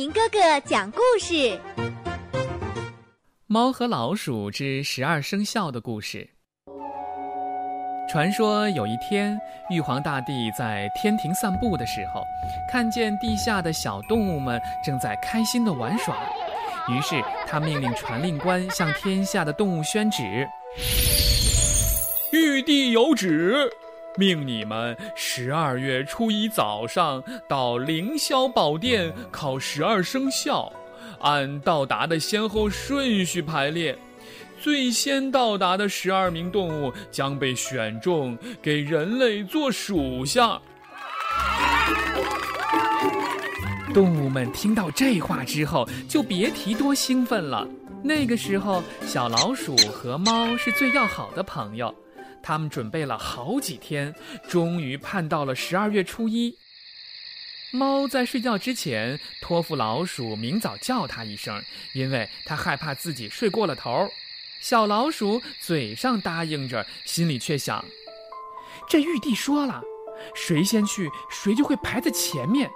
明哥哥讲故事，《猫和老鼠之十二生肖的故事》。传说有一天，玉皇大帝在天庭散步的时候，看见地下的小动物们正在开心的玩耍，于是他命令传令官向天下的动物宣旨：“玉帝有旨。”命你们十二月初一早上到凌霄宝殿考十二生肖，按到达的先后顺序排列，最先到达的十二名动物将被选中，给人类做属下。动物们听到这话之后，就别提多兴奋了。那个时候，小老鼠和猫是最要好的朋友。他们准备了好几天，终于盼到了十二月初一。猫在睡觉之前托付老鼠明早叫它一声，因为它害怕自己睡过了头。小老鼠嘴上答应着，心里却想：这玉帝说了，谁先去，谁就会排在前面。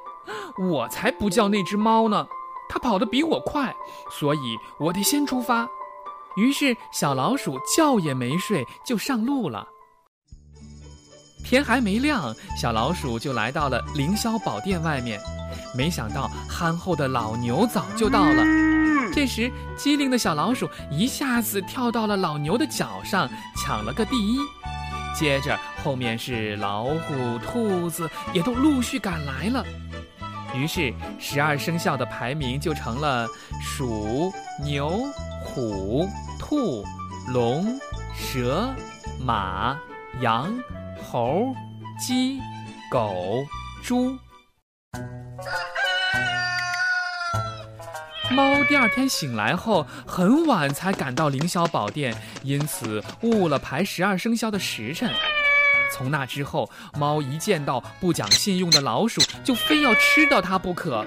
我才不叫那只猫呢，它跑得比我快，所以我得先出发。于是，小老鼠觉也没睡，就上路了。天还没亮，小老鼠就来到了凌霄宝殿外面。没想到，憨厚的老牛早就到了。这时，机灵的小老鼠一下子跳到了老牛的脚上，抢了个第一。接着，后面是老虎、兔子，也都陆续赶来了。于是，十二生肖的排名就成了鼠、牛。虎、兔、龙、蛇、马、羊、猴、鸡、狗、猪。猫第二天醒来后很晚才赶到凌霄宝殿，因此误了排十二生肖的时辰。从那之后，猫一见到不讲信用的老鼠，就非要吃掉它不可。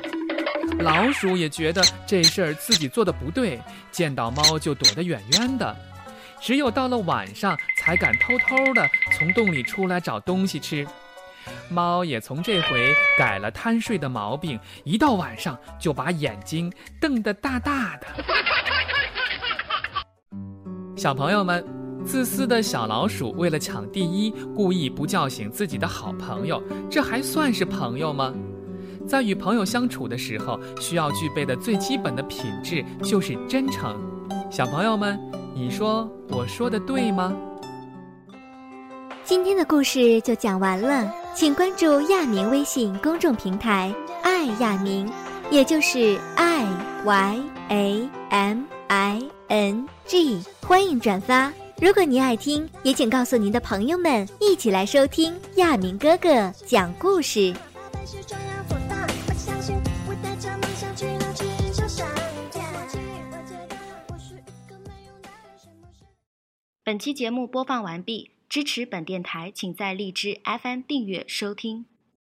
老鼠也觉得这事儿自己做的不对，见到猫就躲得远远的，只有到了晚上才敢偷偷的从洞里出来找东西吃。猫也从这回改了贪睡的毛病，一到晚上就把眼睛瞪得大大的。小朋友们，自私的小老鼠为了抢第一，故意不叫醒自己的好朋友，这还算是朋友吗？在与朋友相处的时候，需要具备的最基本的品质就是真诚。小朋友们，你说我说的对吗？今天的故事就讲完了，请关注亚明微信公众平台“爱亚明”，也就是 i y a m i n g，欢迎转发。如果您爱听，也请告诉您的朋友们一起来收听亚明哥哥讲故事。本期节目播放完毕，支持本电台，请在荔枝 FM 订阅收听。